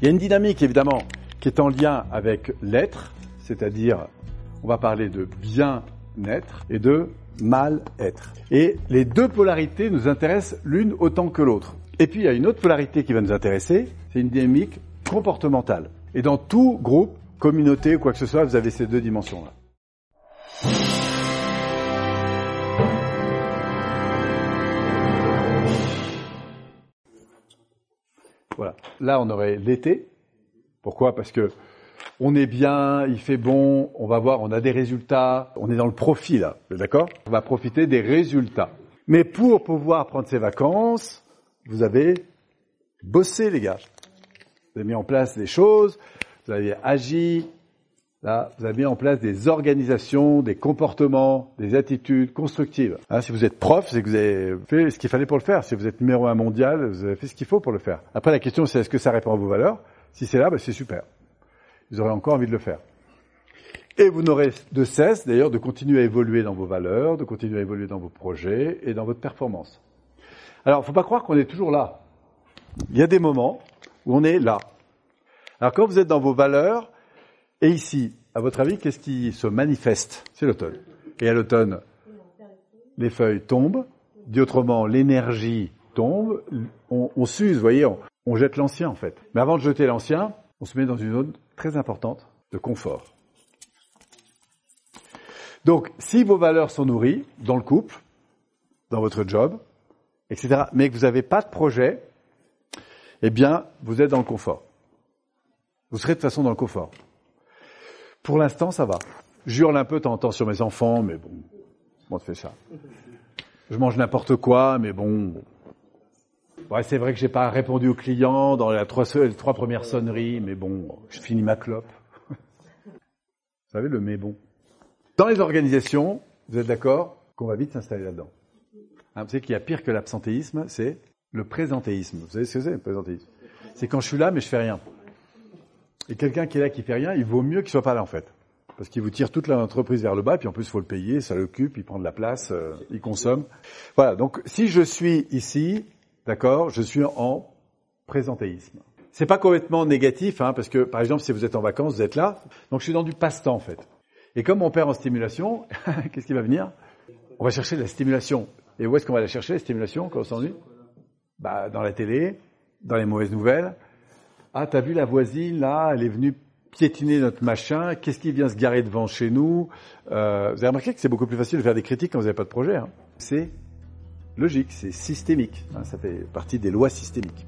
Il y a une dynamique évidemment qui est en lien avec l'être, c'est-à-dire on va parler de bien-être et de mal-être. Et les deux polarités nous intéressent l'une autant que l'autre. Et puis il y a une autre polarité qui va nous intéresser, c'est une dynamique comportementale. Et dans tout groupe, communauté ou quoi que ce soit, vous avez ces deux dimensions-là. Voilà. Là, on aurait l'été. Pourquoi? Parce que on est bien, il fait bon, on va voir, on a des résultats, on est dans le profit là, d'accord? On va profiter des résultats. Mais pour pouvoir prendre ses vacances, vous avez bossé les gars. Vous avez mis en place des choses, vous avez agi, là, vous avez mis en place des organisations, des comportements, des attitudes constructives. Hein, si vous êtes prof, c'est que vous avez fait ce qu'il fallait pour le faire. Si vous êtes numéro un mondial, vous avez fait ce qu'il faut pour le faire. Après, la question c'est est-ce que ça répond à vos valeurs? Si c'est là, ben, c'est super vous aurez encore envie de le faire. Et vous n'aurez de cesse, d'ailleurs, de continuer à évoluer dans vos valeurs, de continuer à évoluer dans vos projets et dans votre performance. Alors, faut pas croire qu'on est toujours là. Il y a des moments où on est là. Alors, quand vous êtes dans vos valeurs, et ici, à votre avis, qu'est-ce qui se manifeste C'est l'automne? Et à l'automne, les feuilles tombent. Dit autrement, l'énergie tombe. On, s'use, vous voyez, on, on jette l'ancien, en fait. Mais avant de jeter l'ancien, on se met dans une zone très importante de confort. Donc, si vos valeurs sont nourries dans le couple, dans votre job, etc., mais que vous n'avez pas de projet, eh bien, vous êtes dans le confort. Vous serez de toute façon dans le confort. Pour l'instant, ça va. J'hurle un peu temps sur mes enfants, mais bon, moi, je fais ça. Je mange n'importe quoi, mais bon, Ouais, c'est vrai que j'ai pas répondu aux clients dans les trois, les trois premières sonneries, mais bon, je finis ma clope. Vous savez, le mais bon. Dans les organisations, vous êtes d'accord qu'on va vite s'installer là-dedans. Hein, vous savez qu'il y a pire que l'absentéisme, c'est le présentéisme. Vous savez ce que c'est, le présentéisme? C'est quand je suis là, mais je fais rien. Et quelqu'un qui est là, qui fait rien, il vaut mieux qu'il soit pas là, en fait. Parce qu'il vous tire toute l'entreprise vers le bas, puis en plus, il faut le payer, ça l'occupe, il prend de la place, euh, il consomme. Voilà, donc si je suis ici, D'accord Je suis en présentéisme. C'est pas complètement négatif, hein, parce que par exemple, si vous êtes en vacances, vous êtes là. Donc je suis dans du passe-temps en fait. Et comme on perd en stimulation, qu'est-ce qui va venir? On va chercher de la stimulation. Et où est-ce qu'on va la chercher, la stimulation, quand on s'ennuie? Bah dans la télé, dans les mauvaises nouvelles. Ah, t'as vu la voisine là, elle est venue piétiner notre machin. Qu'est-ce qui vient se garer devant chez nous? Euh, Vous avez remarqué que c'est beaucoup plus facile de faire des critiques quand vous n'avez pas de projet. Hein. C'est logique, c'est systémique. Hein, ça fait partie des lois systémiques.